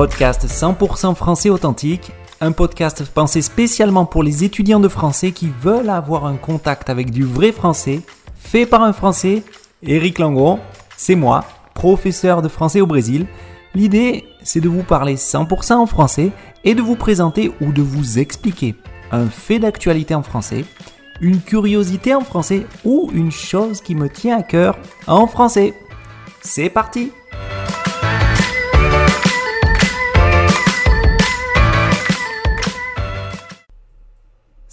podcast 100% français authentique, un podcast pensé spécialement pour les étudiants de français qui veulent avoir un contact avec du vrai français, fait par un français, Eric Langon, c'est moi, professeur de français au Brésil. L'idée, c'est de vous parler 100% en français et de vous présenter ou de vous expliquer un fait d'actualité en français, une curiosité en français ou une chose qui me tient à cœur en français. C'est parti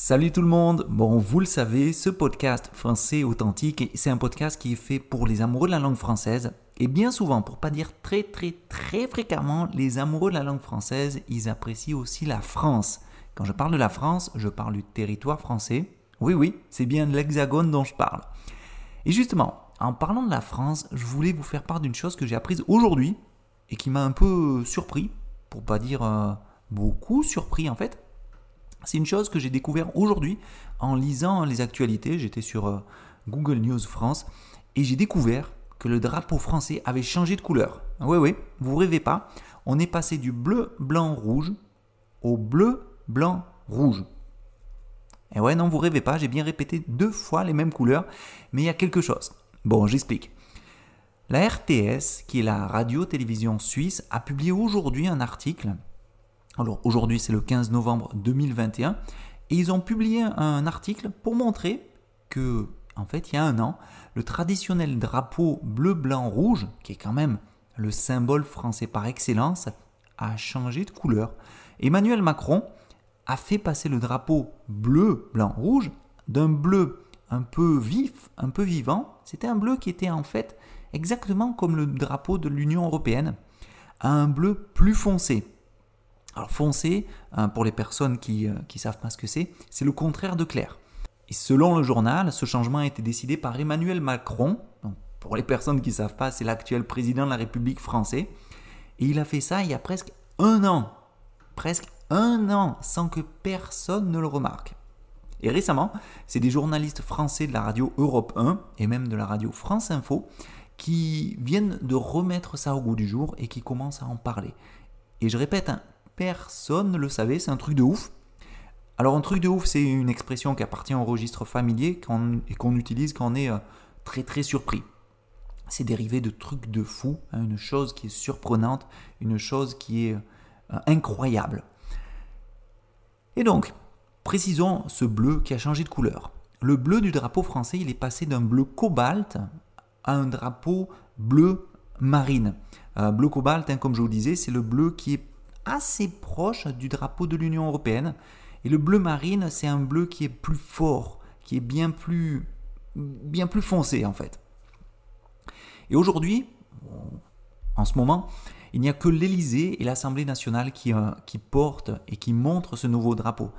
Salut tout le monde Bon, vous le savez, ce podcast français authentique, c'est un podcast qui est fait pour les amoureux de la langue française. Et bien souvent, pour pas dire très très très fréquemment, les amoureux de la langue française, ils apprécient aussi la France. Quand je parle de la France, je parle du territoire français. Oui, oui, c'est bien l'hexagone dont je parle. Et justement, en parlant de la France, je voulais vous faire part d'une chose que j'ai apprise aujourd'hui et qui m'a un peu surpris, pour pas dire euh, beaucoup surpris en fait. C'est une chose que j'ai découvert aujourd'hui en lisant les actualités. J'étais sur euh, Google News France et j'ai découvert que le drapeau français avait changé de couleur. Oui, oui, vous rêvez pas. On est passé du bleu, blanc, rouge au bleu, blanc, rouge. Et ouais, non, vous rêvez pas, j'ai bien répété deux fois les mêmes couleurs, mais il y a quelque chose. Bon, j'explique. La RTS, qui est la radio-télévision suisse, a publié aujourd'hui un article alors aujourd'hui c'est le 15 novembre 2021 et ils ont publié un article pour montrer que en fait il y a un an, le traditionnel drapeau bleu blanc rouge qui est quand même le symbole français par excellence a changé de couleur. Emmanuel Macron a fait passer le drapeau bleu blanc rouge d'un bleu un peu vif, un peu vivant, c'était un bleu qui était en fait exactement comme le drapeau de l'Union européenne, à un bleu plus foncé. Alors foncé, hein, pour les personnes qui ne euh, savent pas ce que c'est, c'est le contraire de clair. Et selon le journal, ce changement a été décidé par Emmanuel Macron. pour les personnes qui ne savent pas, c'est l'actuel président de la République française. Et il a fait ça il y a presque un an. Presque un an sans que personne ne le remarque. Et récemment, c'est des journalistes français de la radio Europe 1 et même de la radio France Info qui viennent de remettre ça au goût du jour et qui commencent à en parler. Et je répète, hein, personne ne le savait, c'est un truc de ouf. Alors un truc de ouf, c'est une expression qui appartient au registre familier et qu'on utilise quand on est euh, très très surpris. C'est dérivé de trucs de fou, hein, une chose qui est surprenante, une chose qui est euh, incroyable. Et donc, précisons ce bleu qui a changé de couleur. Le bleu du drapeau français, il est passé d'un bleu cobalt à un drapeau bleu marine. Euh, bleu cobalt, hein, comme je vous disais, c'est le bleu qui est assez proche du drapeau de l'Union européenne. Et le bleu marine, c'est un bleu qui est plus fort, qui est bien plus, bien plus foncé en fait. Et aujourd'hui, en ce moment, il n'y a que l'Elysée et l'Assemblée nationale qui, euh, qui portent et qui montrent ce nouveau drapeau.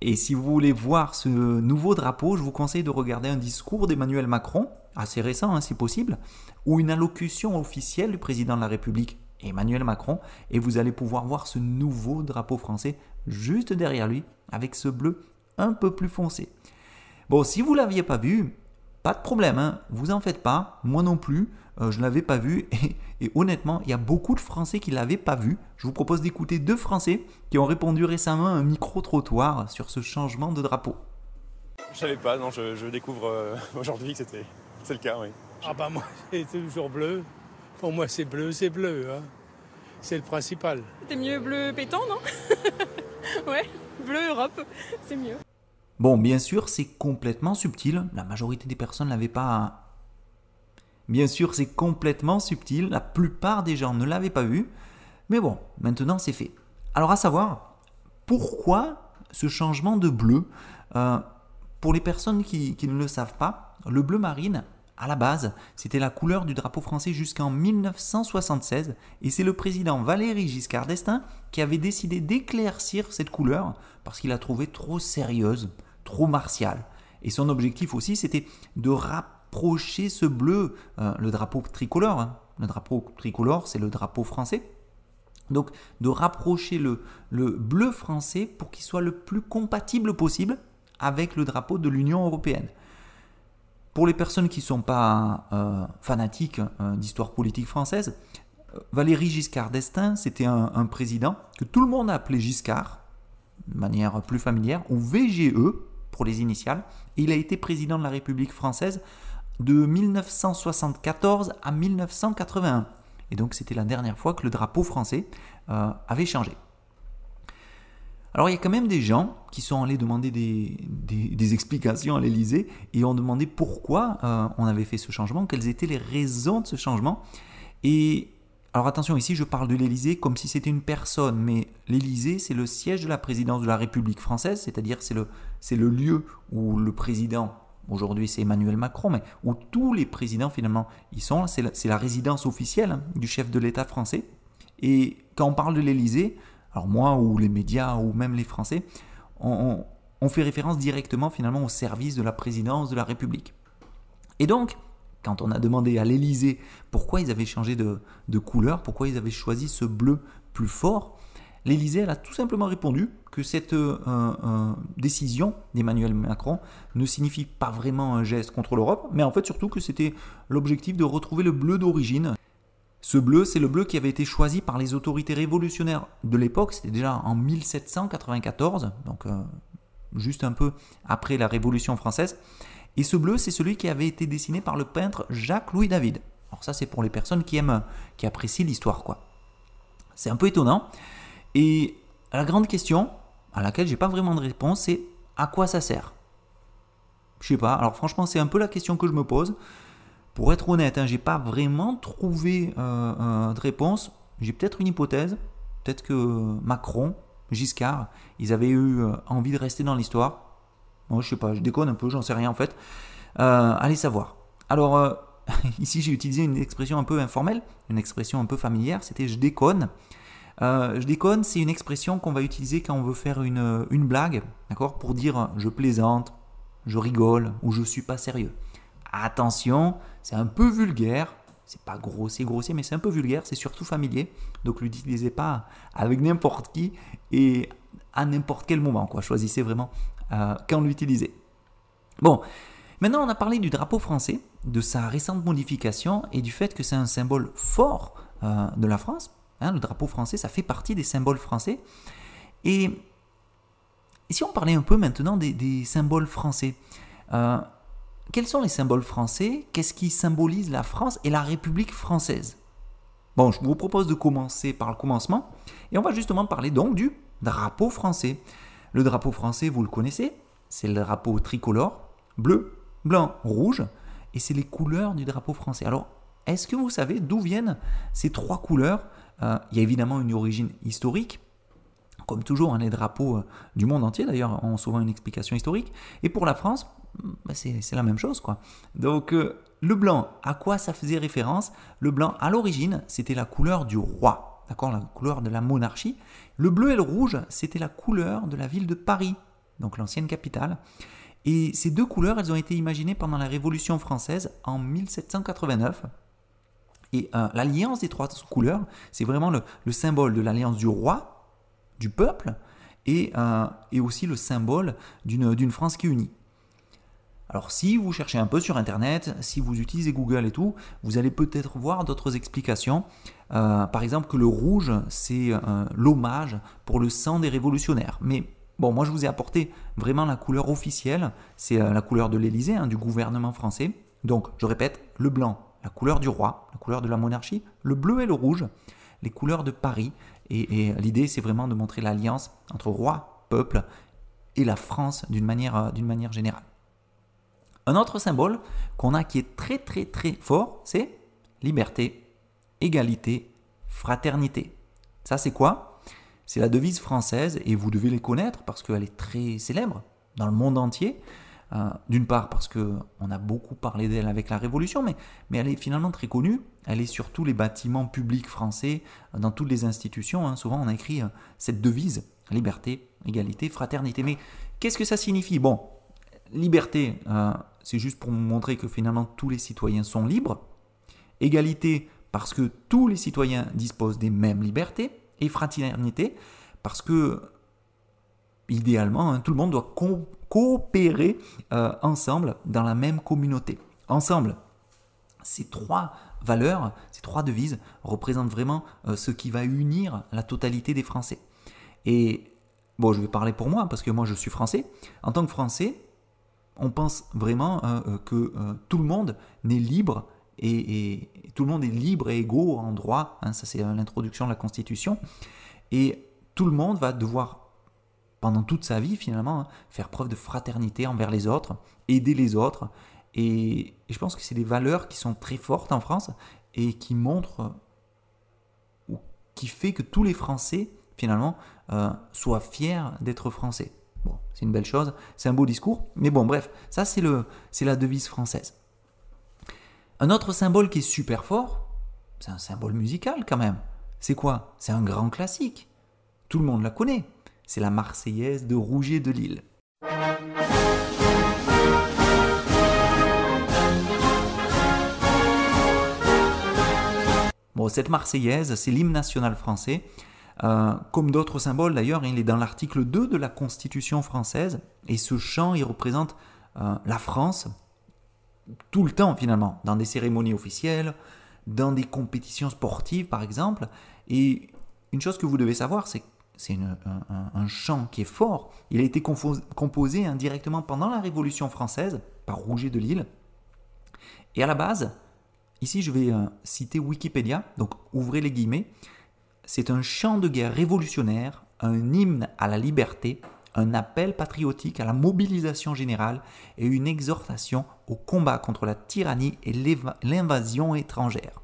Et si vous voulez voir ce nouveau drapeau, je vous conseille de regarder un discours d'Emmanuel Macron, assez récent hein, si possible, ou une allocution officielle du président de la République Emmanuel Macron, et vous allez pouvoir voir ce nouveau drapeau français juste derrière lui, avec ce bleu un peu plus foncé. Bon, si vous ne l'aviez pas vu, pas de problème, hein, vous en faites pas, moi non plus, euh, je ne l'avais pas vu, et, honnêtement, il y a beaucoup de Français qui ne l'avaient pas vu. Je vous propose d'écouter deux Français qui ont répondu récemment à un micro-trottoir sur ce changement de drapeau. Je savais pas, non, je, découvre euh, aujourd'hui que c'était c'est le cas, oui. Ah bah moi, c'est toujours bleu. Pour moi, c'est bleu, c'est bleu. Hein. C'est le principal. C'était mieux bleu pétant, non? Ouais, bleu Europe, c'est mieux. Bon, bien sûr, c'est complètement subtil. La majorité des personnes n'avaient pas. Bien sûr, c'est complètement subtil. La plupart des gens ne l'avaient pas vu. Mais bon, maintenant c'est fait. Alors, à savoir, pourquoi ce changement de bleu? Euh, Pour les personnes qui, qui ne le savent pas, le bleu marine à la base, c'était la couleur du drapeau français jusqu'en 1976 et c'est le président Valéry Giscard d'Estaing qui avait décidé d'éclaircir cette couleur parce qu'il la trouvait trop sérieuse, trop martiale. Et son objectif aussi, c'était de rapprocher ce bleu, euh, le drapeau tricolore. Hein. Le drapeau tricolore, c'est le drapeau français. Donc, de rapprocher le, le bleu français pour qu'il soit le plus compatible possible avec le drapeau de l'Union européenne. Pour les personnes qui ne sont pas euh, fanatiques euh, d'histoire politique française, Valéry Giscard d'Estaing, c'était un, président que tout le monde a appelé Giscard, de manière plus familière, ou VGE pour les initiales. Il a été président de la République française de 1974 à 1981. Et donc c'était la dernière fois que le drapeau français euh, avait changé. Alors il y a quand même des gens qui sont allés demander des, explications à l'Elysée et ont demandé pourquoi euh, on avait fait ce changement, quelles étaient les raisons de ce changement. Et alors attention, ici je parle de l'Elysée comme si c'était une personne, mais l'Elysée c'est le siège de la présidence de la République française, c'est-à-dire c'est le, lieu où le président, aujourd'hui c'est Emmanuel Macron, mais où tous les présidents finalement y sont, c'est la, résidence officielle hein, du chef de l'État français. Et quand on parle de l'Elysée, alors moi ou les médias ou même les Français, on, fait référence directement finalement au service de la présidence de la République. Et donc, quand on a demandé à l'Élysée pourquoi ils avaient changé de, couleur, pourquoi ils avaient choisi ce bleu plus fort, l'Élysée a tout simplement répondu que cette euh, euh, décision d'Emmanuel Macron ne signifie pas vraiment un geste contre l'Europe, mais en fait surtout que c'était l'objectif de retrouver le bleu d'origine ce bleu, c'est le bleu qui avait été choisi par les autorités révolutionnaires de l'époque, c'était déjà en 1794, donc euh, juste un peu après la Révolution française. Et ce bleu, c'est celui qui avait été dessiné par le peintre Jacques-Louis David. Alors ça, c'est pour les personnes qui aiment, qui apprécient l'histoire, quoi. C'est un peu étonnant. Et la grande question, à laquelle j'ai pas vraiment de réponse, c'est à quoi ça sert? Je sais pas. Alors franchement, c'est un peu la question que je me pose. Pour être honnête, hein, j'ai pas vraiment trouvé euh, euh, de réponse. J'ai peut-être une hypothèse. Peut-être que Macron, Giscard, ils avaient eu euh, envie de rester dans l'histoire. Moi, je sais pas, je déconne un peu, j'en sais rien en fait. allez savoir. Alors, ici, j'ai utilisé une expression un peu informelle, une expression un peu familière, c'était je déconne. je déconne, c'est une expression qu'on va utiliser quand on veut faire une, une blague, d'accord Pour dire je plaisante, je rigole ou je suis pas sérieux. Attention, c'est un peu vulgaire. C'est pas grossier, grossier, mais c'est un peu vulgaire, c'est surtout familier. Donc l'utilisez pas avec n'importe qui et à n'importe quel moment. Choisissez vraiment euh, quand l'utiliser. Bon, maintenant on a parlé du drapeau français, de sa récente modification et du fait que c'est un symbole fort euh, de la France. Hein, le drapeau français, ça fait partie des symboles français. Et, si on parlait un peu maintenant des, symboles français, euh, quels sont les symboles français? Qu'est-ce qui symbolise la France et la République française? Bon, je vous propose de commencer par le commencement et on va justement parler donc du drapeau français. Le drapeau français, vous le connaissez, c'est le drapeau tricolore, bleu, blanc, rouge, et c'est les couleurs du drapeau français. Alors, est-ce que vous savez d'où viennent ces trois couleurs? Euh, Il y a évidemment une origine historique, comme toujours, hein, les drapeaux euh, du monde entier d'ailleurs ont souvent une explication historique. Et pour la France, bah, c'est la même chose quoi. Donc euh, le blanc, à quoi ça faisait référence? Le blanc, à l'origine, c'était la couleur du roi, d'accord, la couleur de la monarchie. Le bleu et le rouge, c'était la couleur de la ville de Paris, donc l'ancienne capitale. Et ces deux couleurs, elles ont été imaginées pendant la Révolution française en 1789. Et euh, l'alliance des trois couleurs, c'est vraiment le, symbole de l'alliance du roi, du peuple, et, euh, et aussi le symbole d'une France qui unit. Alors si vous cherchez un peu sur Internet, si vous utilisez Google et tout, vous allez peut-être voir d'autres explications. Euh, par exemple que le rouge, c'est euh, l'hommage pour le sang des révolutionnaires. Mais bon, moi je vous ai apporté vraiment la couleur officielle, c'est la couleur de l'Élysée, hein, du gouvernement français. Donc je répète, le blanc, la couleur du roi, la couleur de la monarchie, le bleu et le rouge, les couleurs de Paris. Et, l'idée c'est vraiment de montrer l'alliance entre roi, peuple et la France d'une manière, d'une manière générale. Un autre symbole qu'on a qui est très très très fort, c'est liberté, égalité, fraternité. Ça c'est quoi? C'est la devise française et vous devez les connaître parce qu'elle est très célèbre dans le monde entier. Euh, d'une part parce qu'on a beaucoup parlé d'elle avec la Révolution, mais, mais elle est finalement très connue. Elle est sur tous les bâtiments publics français, dans toutes les institutions. Hein. Souvent on a écrit euh, cette devise, liberté, égalité, fraternité. Mais qu'est-ce que ça signifie? Bon, liberté, euh, c'est juste pour montrer que finalement tous les citoyens sont libres. Égalité, parce que tous les citoyens disposent des mêmes libertés. Et fraternité, parce que idéalement, hein, tout le monde doit coopérer euh, ensemble dans la même communauté. Ensemble, ces trois valeurs, ces trois devises représentent vraiment euh, ce qui va unir la totalité des Français. Et bon, je vais parler pour moi parce que moi je suis français. En tant que Français, on pense vraiment euh, euh, que tout le monde n'est libre et, tout le monde est libre et égaux en droit. Hein, ça c'est l'introduction de la Constitution. Et tout le monde va devoir pendant toute sa vie finalement hein, faire preuve de fraternité envers les autres, aider les autres et, je pense que c'est des valeurs qui sont très fortes en France et qui montrent, ou qui fait que tous les Français, finalement, euh, soient fiers d'être Français. Bon, c'est une belle chose, c'est un beau discours, mais bon, bref, ça c'est, le, c'est la devise française. Un autre symbole qui est super fort, c'est un symbole musical quand même. C'est quoi? C'est un grand classique. Tout le monde la connaît. C'est la Marseillaise de Rouget de Lille. Bon, cette Marseillaise, c'est l'hymne national français. Euh, comme d'autres symboles d'ailleurs, il est dans l'article 2 de la Constitution française. Et ce chant, il représente euh, la France tout le temps finalement, dans des cérémonies officielles, dans des compétitions sportives par exemple. Et une chose que vous devez savoir, c'est c'est un, chant qui est fort. Il a été composé indirectement pendant la Révolution française par Rouget de Lille. Et à la base, Ici, je vais euh, citer Wikipédia, donc ouvrez les guillemets. C'est un chant de guerre révolutionnaire, un hymne à la liberté, un appel patriotique à la mobilisation générale et une exhortation au combat contre la tyrannie et l'invasion étrangère.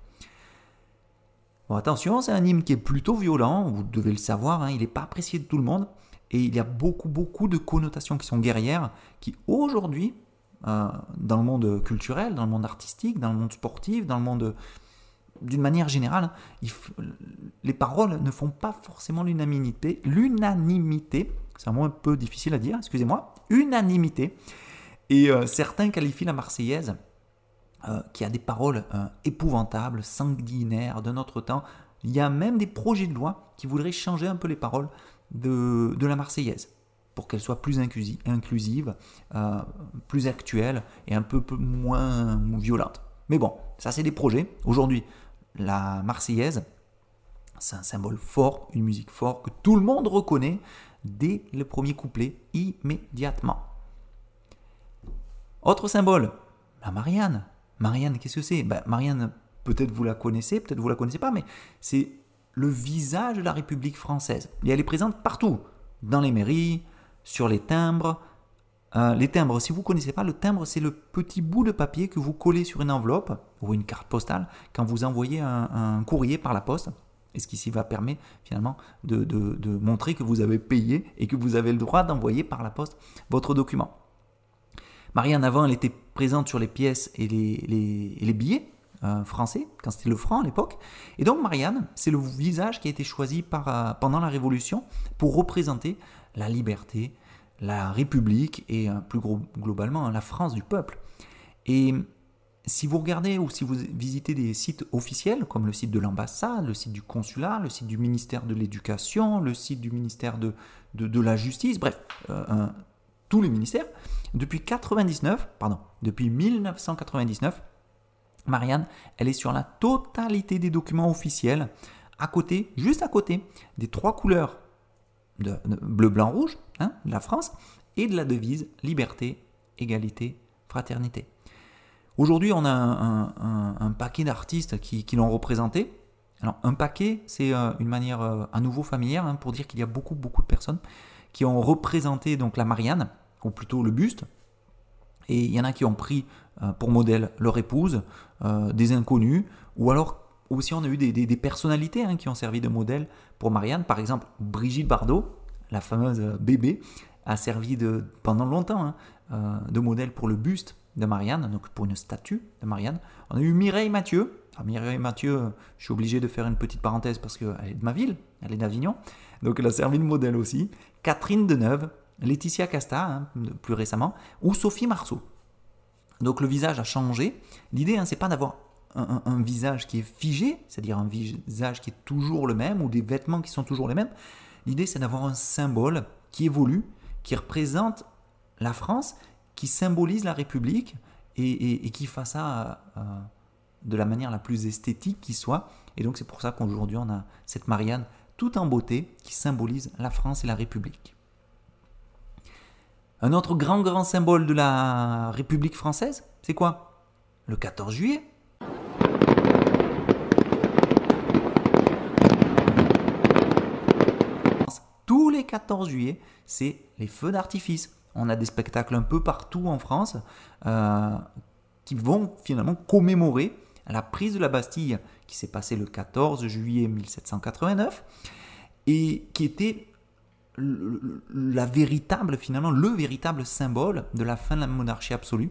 Attention, c'est un hymne qui est plutôt violent, vous devez le savoir, hein, il n'est pas apprécié de tout le monde, et il y a beaucoup, beaucoup de connotations qui sont guerrières, qui aujourd'hui euh, dans le monde culturel, dans le monde artistique, dans le monde sportif, dans le monde d'une manière générale, les paroles ne font pas forcément l'unanimité. L'unanimité, c'est un mot un peu difficile à dire, excusez-moi, unanimité. Et euh, certains qualifient la Marseillaise, euh, qui a des paroles épouvantables, sanguinaires de notre temps. Il y a même des projets de loi qui voudraient changer un peu les paroles de, de la Marseillaise pour qu'elle soit plus inclusive, euh, plus actuelle et un peu, moins violente. Mais bon, ça c'est des projets. Aujourd'hui, la Marseillaise, c'est un symbole fort, une musique forte que tout le monde reconnaît dès le premier couplet, immédiatement. Autre symbole, la Marianne. Marianne, qu'est-ce que c'est? Ben, Marianne, peut-être vous la connaissez, peut-être vous la connaissez pas, mais c'est le visage de la République française. Et elle est présente partout, dans les mairies, sur les timbres. Euh, les timbres, si vous ne connaissez pas, le timbre, c'est le petit bout de papier que vous collez sur une enveloppe ou une carte postale quand vous envoyez un, courrier par la poste. Et ce qui va permettre finalement de, montrer que vous avez payé et que vous avez le droit d'envoyer par la poste votre document. Marianne, avant, elle était présente sur les pièces et les, billets euh, français, quand c'était le franc à l'époque. Et donc Marianne, c'est le visage qui a été choisi euh, pendant la Révolution pour représenter la liberté, la République et euh, plus globalement hein, la France du peuple. Et si vous regardez ou si vous visitez des sites officiels comme le site de l'ambassade, le site du consulat, le site du ministère de l'Éducation, le site du ministère de, la Justice, bref, tous les ministères, depuis 99, pardon, depuis 1999, Marianne, elle est sur la totalité des documents officiels, à côté, juste à côté, des trois couleurs de, bleu, blanc, rouge, hein, de la France, et de la devise liberté, égalité, fraternité. Aujourd'hui, on a un, paquet d'artistes qui, l'ont représenté. Alors, un paquet, c'est euh, une manière euh, à nouveau familière hein, pour dire qu'il y a beaucoup, beaucoup de personnes qui ont représenté donc la Marianne, ou plutôt le buste. Et il y en a qui ont pris euh, pour modèle leur épouse, des inconnus, ou alors aussi on a eu des, personnalités hein, qui ont servi de modèle pour Marianne. Par exemple, Brigitte Bardot, la fameuse bébé, a servi de, pendant longtemps hein, euh, de modèle pour le buste de Marianne, donc pour une statue de Marianne. On a eu Mireille Mathieu. Alors Mireille Mathieu, je suis obligé de faire une petite parenthèse parce qu'elle est de ma ville, elle est d'Avignon, donc elle a servi de modèle aussi. Catherine Deneuve, Laetitia Casta, hein, plus récemment, ou Sophie Marceau. Donc le visage a changé. L'idée, hein, c'est pas d'avoir un, visage qui est figé, c'est-à-dire un visage qui est toujours le même, ou des vêtements qui sont toujours les mêmes. L'idée, c'est d'avoir un symbole qui évolue, qui représente la France, qui symbolise la République et, qui fasse ça de la manière la plus esthétique qui soit. Et donc c'est pour ça qu'aujourd'hui on a cette Marianne tout en beauté qui symbolise la France et la République. Un autre grand grand symbole de la République française, c'est quoi? Le 14 juillet. Tous les 14 juillet, c'est les feux d'artifice. On a des spectacles un peu partout en France euh, qui vont finalement commémorer la prise de la Bastille qui s'est passée le 14 juillet 1789 et qui était la véritable, finalement, le véritable symbole de la fin de la monarchie absolue.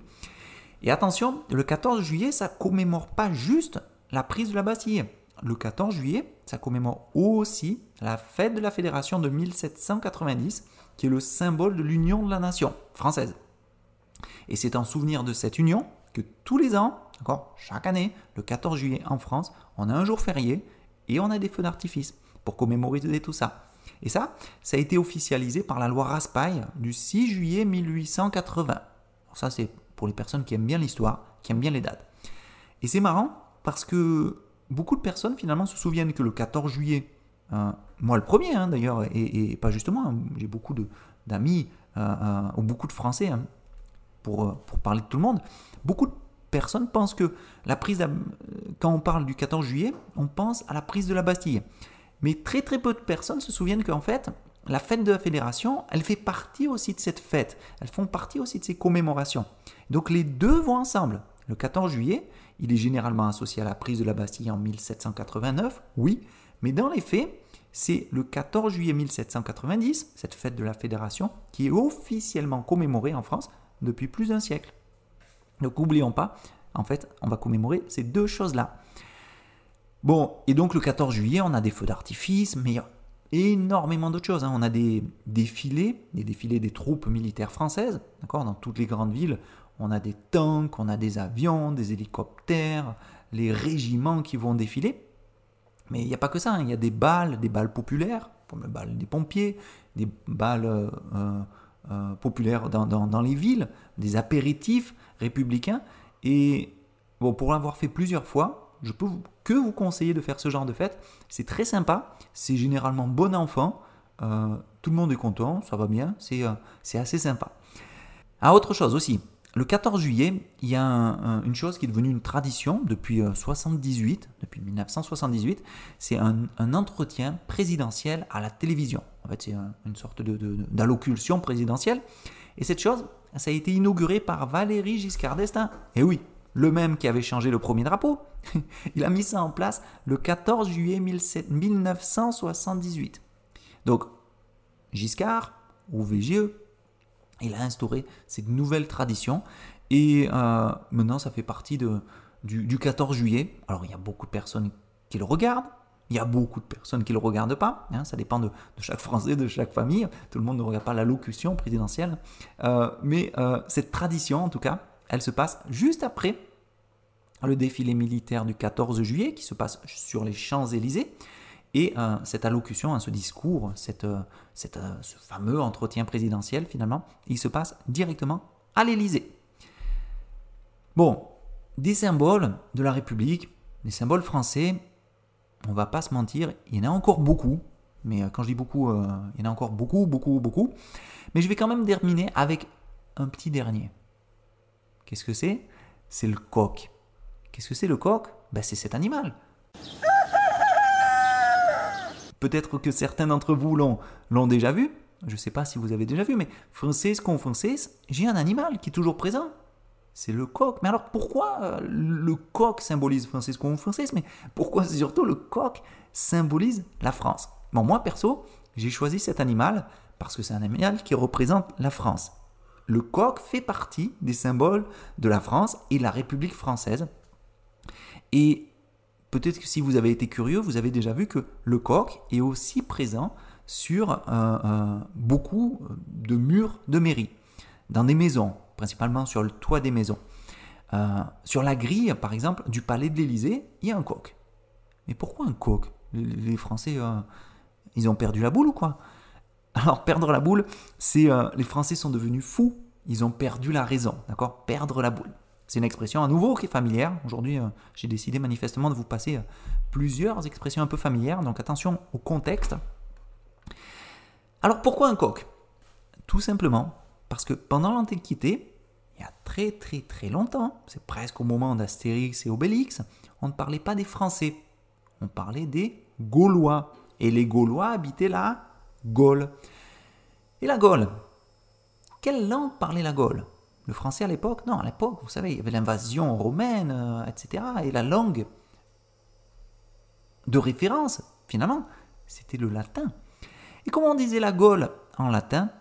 Et attention, le 14 juillet, ça commémore pas juste la prise de la Bastille. Le 14 juillet, ça commémore aussi la fête de la Fédération de 1790, qui est le symbole de l'union de la nation française. Et c'est en souvenir de cette union que tous les ans, encore chaque année, le 14 juillet en France, on a un jour férié et on a des feux d'artifice pour commémorer tout ça. Et ça, ça a été officialisé par la loi Raspail du 6 juillet 1880. Alors ça, c'est pour les personnes qui aiment bien l'histoire, qui aiment bien les dates. Et c'est marrant parce que beaucoup de personnes finalement se souviennent que le 14 juillet, euh, moi le premier hein, d'ailleurs, et, pas justement, hein, j'ai beaucoup d'amis ou beaucoup de Français, hein, pour, pour parler de tout le monde, beaucoup de personnes pensent que la prise, quand on parle du 14 juillet, on pense à la prise de la Bastille. Mais très très peu de personnes se souviennent qu'en fait, la fête de la fédération, elle fait partie aussi de cette fête. Elles font partie aussi de ces commémorations. Donc les deux vont ensemble. Le 14 juillet, il est généralement associé à la prise de la Bastille en 1789, oui, mais dans les faits, c'est le 14 juillet 1790, cette fête de la fédération, qui est officiellement commémorée en France depuis plus d'un siècle. Donc n'oublions pas, en fait, on va commémorer ces deux choses-là. Bon, et donc le 14 juillet, on a des feux d'artifice, mais il y a énormément d'autres choses. Hein. On a des défilés, des défilés des troupes militaires françaises, d'accord, dans toutes les grandes villes. On a des tanks, on a des avions, des hélicoptères, les régiments qui vont défiler. Mais il n'y a pas que ça, hein. il y a des balles, des balles populaires, comme balles des pompiers, des balles euh, euh, populaires dans, dans, les villes, des apéritifs républicains. Et bon, pour l'avoir fait plusieurs fois, je peux que vous conseiller de faire ce genre de fête. C'est très sympa, c'est généralement bon enfant, euh, tout le monde est content, ça va bien, c'est euh, assez sympa. Ah, autre chose aussi, le 14 juillet, il y a une chose qui est devenue une tradition depuis 78, euh, depuis 1978, c'est un, entretien présidentiel à la télévision. En fait, c'est une sorte d'allocution de, présidentielle. Et cette chose, ça a été inauguré par Valéry Giscard d'Estaing. Et oui, le même qui avait changé le premier drapeau, il a mis ça en place le 14 juillet 1978. Donc, Giscard, ou VGE, il a instauré cette nouvelle tradition et euh, maintenant ça fait partie de, du, 14 juillet. Alors il y a beaucoup de personnes qui le regardent, il y a beaucoup de personnes qui ne le regardent pas, hein. ça dépend de, chaque Français, de chaque famille, tout le monde ne regarde pas la locution présidentielle, euh, mais euh, cette tradition en tout cas, elle se passe juste après le défilé militaire du 14 juillet qui se passe sur les Champs-Élysées. Et euh, cette allocution, hein, ce discours, cette, euh, euh, ce fameux entretien présidentiel finalement, il se passe directement à l'Élysée. Bon, des symboles de la République, des symboles français, on va pas se mentir, il y en a encore beaucoup. Mais quand je dis beaucoup, il y en a encore beaucoup, beaucoup, beaucoup. Mais je vais quand même terminer avec un petit dernier. Qu'est-ce que c'est? C'est le coq. Qu'est-ce que c'est le coq? Ben, C'est cet animal. Peut-être que certains d'entre vous l'ont, déjà vu. Je ne sais pas si vous avez déjà vu, mais français qu'on français, j'ai un animal qui est toujours présent. C'est le coq. Mais alors pourquoi euh, le coq symbolise français qu'on français Mais pourquoi surtout le coq symbolise la France? Bon, moi perso, j'ai choisi cet animal parce que c'est un animal qui représente la France. Le coq fait partie des symboles de la France et de la République française. Et peut-être que si vous avez été curieux, vous avez déjà vu que le coq est aussi présent sur euh, euh, beaucoup de murs de mairie, dans des maisons, principalement sur le toit des maisons. Euh, sur la grille, par exemple, du palais de l'Élysée, il y a un coq. Mais pourquoi un coq? Les, Français, ils ont perdu la boule ou quoi? Alors, perdre la boule, c'est les Français sont devenus fous, ils ont perdu la raison, d'accord? Perdre la boule. C'est une expression à nouveau qui est familière. Aujourd'hui, euh, j'ai décidé manifestement de vous passer euh, plusieurs expressions un peu familières, donc attention au contexte. Alors pourquoi un coq? Tout simplement parce que pendant l'Antiquité, il y a très très très longtemps, c'est presque au moment d'Astérix et Obélix, on ne parlait pas des Français, on parlait des Gaulois. Et les Gaulois habitaient la Gaule. Et la Gaule, quelle langue parlait la Gaule? Le français à l'époque Non, à l'époque, vous savez, il y avait l'invasion romaine, euh, etc. Et la langue de référence, finalement, c'était le latin. Et comment on disait la Gaule en latin?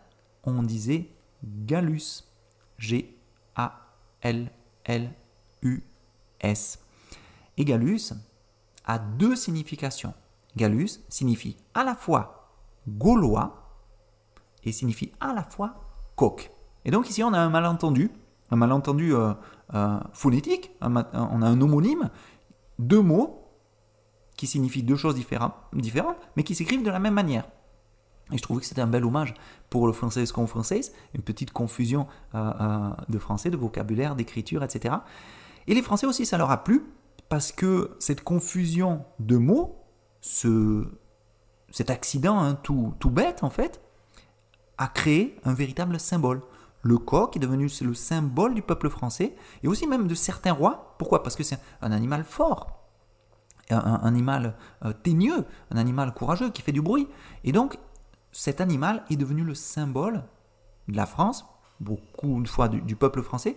On disait Gallus. G-A-L-L-U-S. Et Gallus a deux significations. Gallus signifie à la fois gaulois et signifie à la fois coq. Et donc ici on a un malentendu, un malentendu euh, euh, phonétique, on a un homonyme, deux mots qui signifient deux choses différentes, mais qui s'écrivent de la même manière. Et je trouvais que c'était un bel hommage pour le français comme français, une petite confusion euh, de français, de vocabulaire, d'écriture, etc. Et les Français aussi, ça leur a plu, parce que cette confusion de mots, ce, cet accident hein, tout bête en fait, a créé un véritable symbole. Le coq est devenu le symbole du peuple français et aussi même de certains rois. Pourquoi? Parce que c'est un animal fort, un, animal euh, teigneux, un animal courageux qui fait du bruit. Et donc, cet animal est devenu le symbole de la France, beaucoup de fois du peuple français,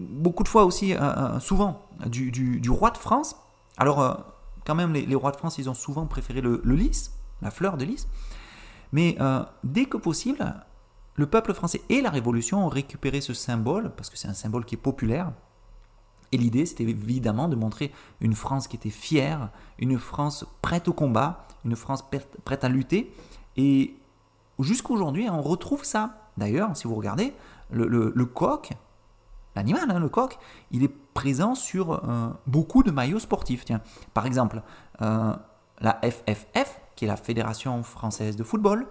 beaucoup de fois aussi, euh, euh, souvent, du, roi de France. Alors, quand même, les, rois de France, ils ont souvent préféré le, lys, la fleur de lys. Mais dès que possible, le peuple français et la Révolution ont récupéré ce symbole, parce que c'est un symbole qui est populaire. Et l'idée, c'était évidemment de montrer une France qui était fière, une France prête au combat, une France prête à lutter. Et jusqu'aujourd'hui, on retrouve ça. D'ailleurs, si vous regardez, le coq, l'animal, hein, le coq, il est présent sur euh, beaucoup de maillots sportifs. Tiens, par exemple, euh, la FFF, qui est la Fédération française de football,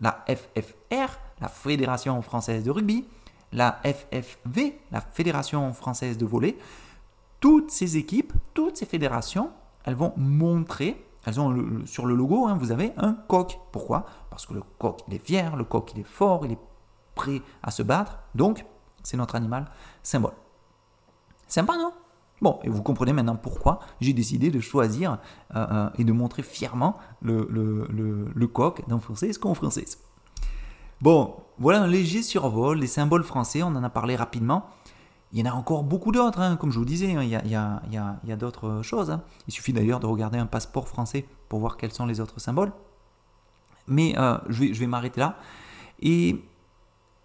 la FFR, la Fédération française de rugby, la FFV, la Fédération française de volley, toutes ces équipes, toutes ces fédérations, elles vont montrer, elles ont sur le logo, hein, vous avez un coq. Pourquoi? Parce que le coq, il est fier, le coq, il est fort, il est prêt à se battre. Donc, c'est notre animal symbole. Sympa, non? Bon, et vous comprenez maintenant pourquoi j'ai décidé de choisir euh, euh, et de montrer fièrement le, coq dans français qu'en français. Bon, voilà un léger survol des symboles français, on en a parlé rapidement. Il y en a encore beaucoup d'autres, hein, comme je vous disais, il y a, d'autres choses. Hein. Il suffit d'ailleurs de regarder un passeport français pour voir quels sont les autres symboles. Mais euh, je vais, je vais m'arrêter là. Et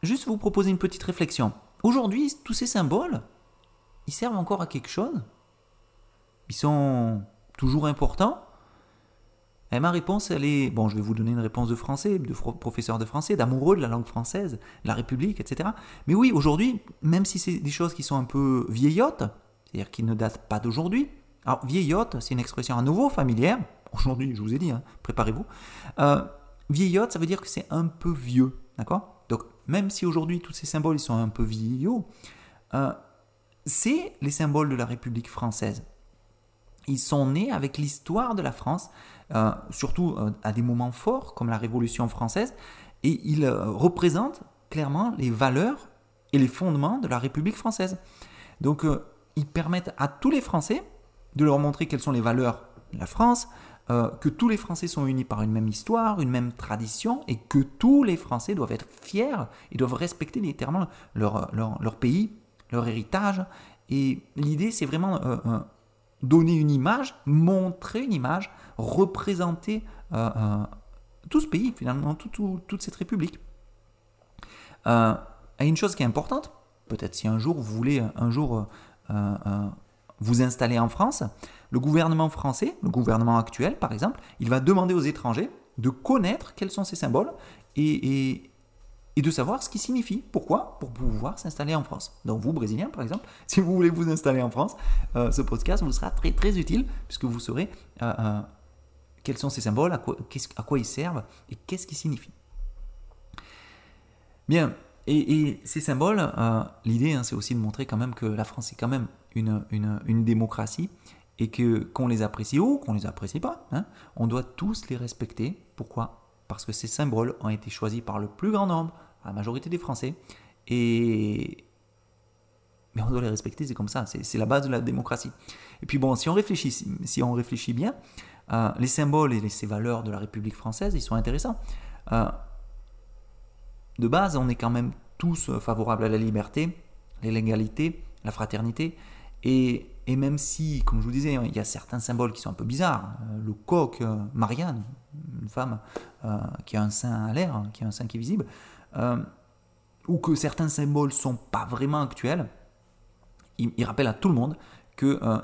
juste vous proposer une petite réflexion. Aujourd'hui, tous ces symboles, ils servent encore à quelque chose? Ils sont toujours importants? Et ma réponse, elle est... Bon, je vais vous donner une réponse de français, de professeur de français, d'amoureux de la langue française, de la République, etc. Mais oui, aujourd'hui, même si c'est des choses qui sont un peu vieillottes, c'est-à-dire qui ne datent pas d'aujourd'hui, alors vieillotte, c'est une expression à nouveau familière, aujourd'hui, je vous ai dit, hein, préparez-vous. Euh, vieillotte, ça veut dire que c'est un peu vieux, d'accord? Donc, même si aujourd'hui tous ces symboles sont un peu vieillots, euh, c'est les symboles de la République française. Ils sont nés avec l'histoire de la France, euh, surtout euh, à des moments forts comme la Révolution française, et ils représentent clairement les valeurs et les fondements de la République française. Donc, ils permettent à tous les Français de leur montrer quelles sont les valeurs de la France, euh, que tous les Français sont unis par une même histoire, une même tradition, et que tous les Français doivent être fiers et doivent respecter littéralement leur, leur, pays, leur héritage. Et l'idée, c'est vraiment euh, euh, donner une image, montrer une image, représenter tout ce pays, finalement, toute cette république. et une chose qui est importante, peut-être si un jour vous voulez un jour vous installer en France, le gouvernement français, le gouvernement actuel par exemple, il va demander aux étrangers de connaître quels sont ces symboles et, de savoir ce qu'ils signifient. Pourquoi? Pour pouvoir s'installer en France. Donc vous, Brésiliens par exemple, si vous voulez vous installer en France, euh, ce podcast vous sera très très utile puisque vous saurez euh, euh, quels sont ces symboles, à quoi, ils servent et qu'est-ce qu'ils signifient. Bien, et, ces symboles, l'idée, hein, c'est aussi de montrer quand même que la France est quand même une, une, une démocratie et que qu'on les apprécie ou qu'on les apprécie pas, hein, on doit tous les respecter. Pourquoi? Parce que ces symboles ont été choisis par le plus grand nombre, la majorité des Français, et mais on doit les respecter, c'est comme ça, c'est la base de la démocratie. Et puis bon, si on réfléchit, si on réfléchit bien, euh, les symboles et ces valeurs de la République française, ils sont intéressants. Euh, de base, on est quand même tous favorables à la liberté, l'égalité, la fraternité, et, et, même si, comme je vous disais, il y a certains symboles qui sont un peu bizarres, euh, le coq, Marianne, une femme qui a un sein à l'air, qui a un sein qui est visible, ou que certains symboles sont pas vraiment actuels, il, rappelle à tout le monde que euh,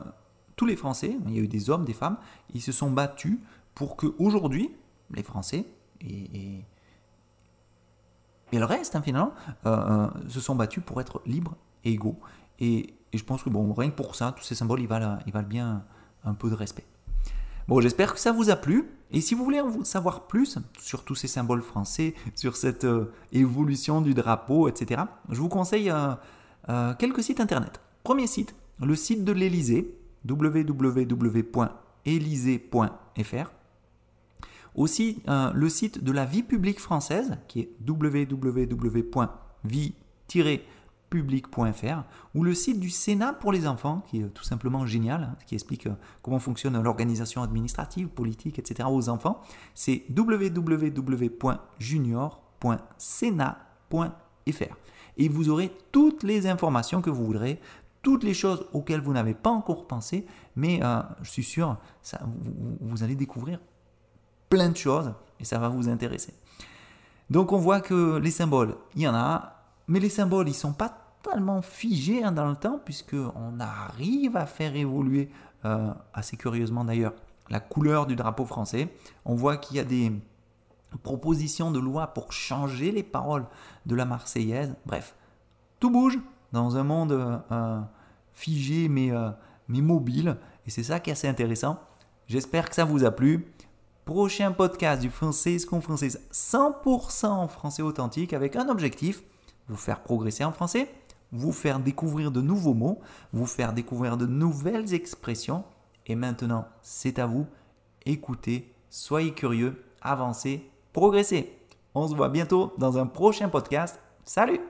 tous les Français, il y a eu des hommes, des femmes, ils se sont battus pour que aujourd'hui, les Français et, et, le reste, hein, finalement, euh, euh, se sont battus pour être libres et égaux. Et, je pense que, bon, rien que pour ça, tous ces symboles, ils valent, ils valent bien un peu de respect. Bon, j'espère que ça vous a plu. Et si vous voulez en savoir plus sur tous ces symboles français, sur cette évolution du drapeau, etc., je vous conseille quelques sites internet. Premier site, le site de l'Elysée, www.elysée.fr. Aussi, euh, le site de la vie publique française, qui est www.vie-publique.fr, ou le site du Sénat pour les enfants, qui est tout simplement génial, hein, qui explique euh, comment fonctionne l'organisation administrative, politique, etc. aux enfants. C'est www.junior.sénat.fr. Et vous aurez toutes les informations que vous voudrez toutes les choses auxquelles vous n'avez pas encore pensé, mais euh, je suis sûr, ça, vous, allez découvrir plein de choses et ça va vous intéresser. Donc on voit que les symboles, il y en a, mais les symboles, ils sont pas tellement figés hein, dans le temps, puisqu'on arrive à faire évoluer, euh, assez curieusement d'ailleurs, la couleur du drapeau français. On voit qu'il y a des propositions de loi pour changer les paroles de la Marseillaise. Bref, tout bouge, dans un monde euh, figé mais, euh, mais mobile. Et c'est ça qui est assez intéressant. J'espère que ça vous a plu. Prochain podcast du français française 100% français authentique avec un objectif, vous faire progresser en français, vous faire découvrir de nouveaux mots, vous faire découvrir de nouvelles expressions. Et maintenant, c'est à vous. Écoutez, soyez curieux, avancez, progressez. On se voit bientôt dans un prochain podcast. Salut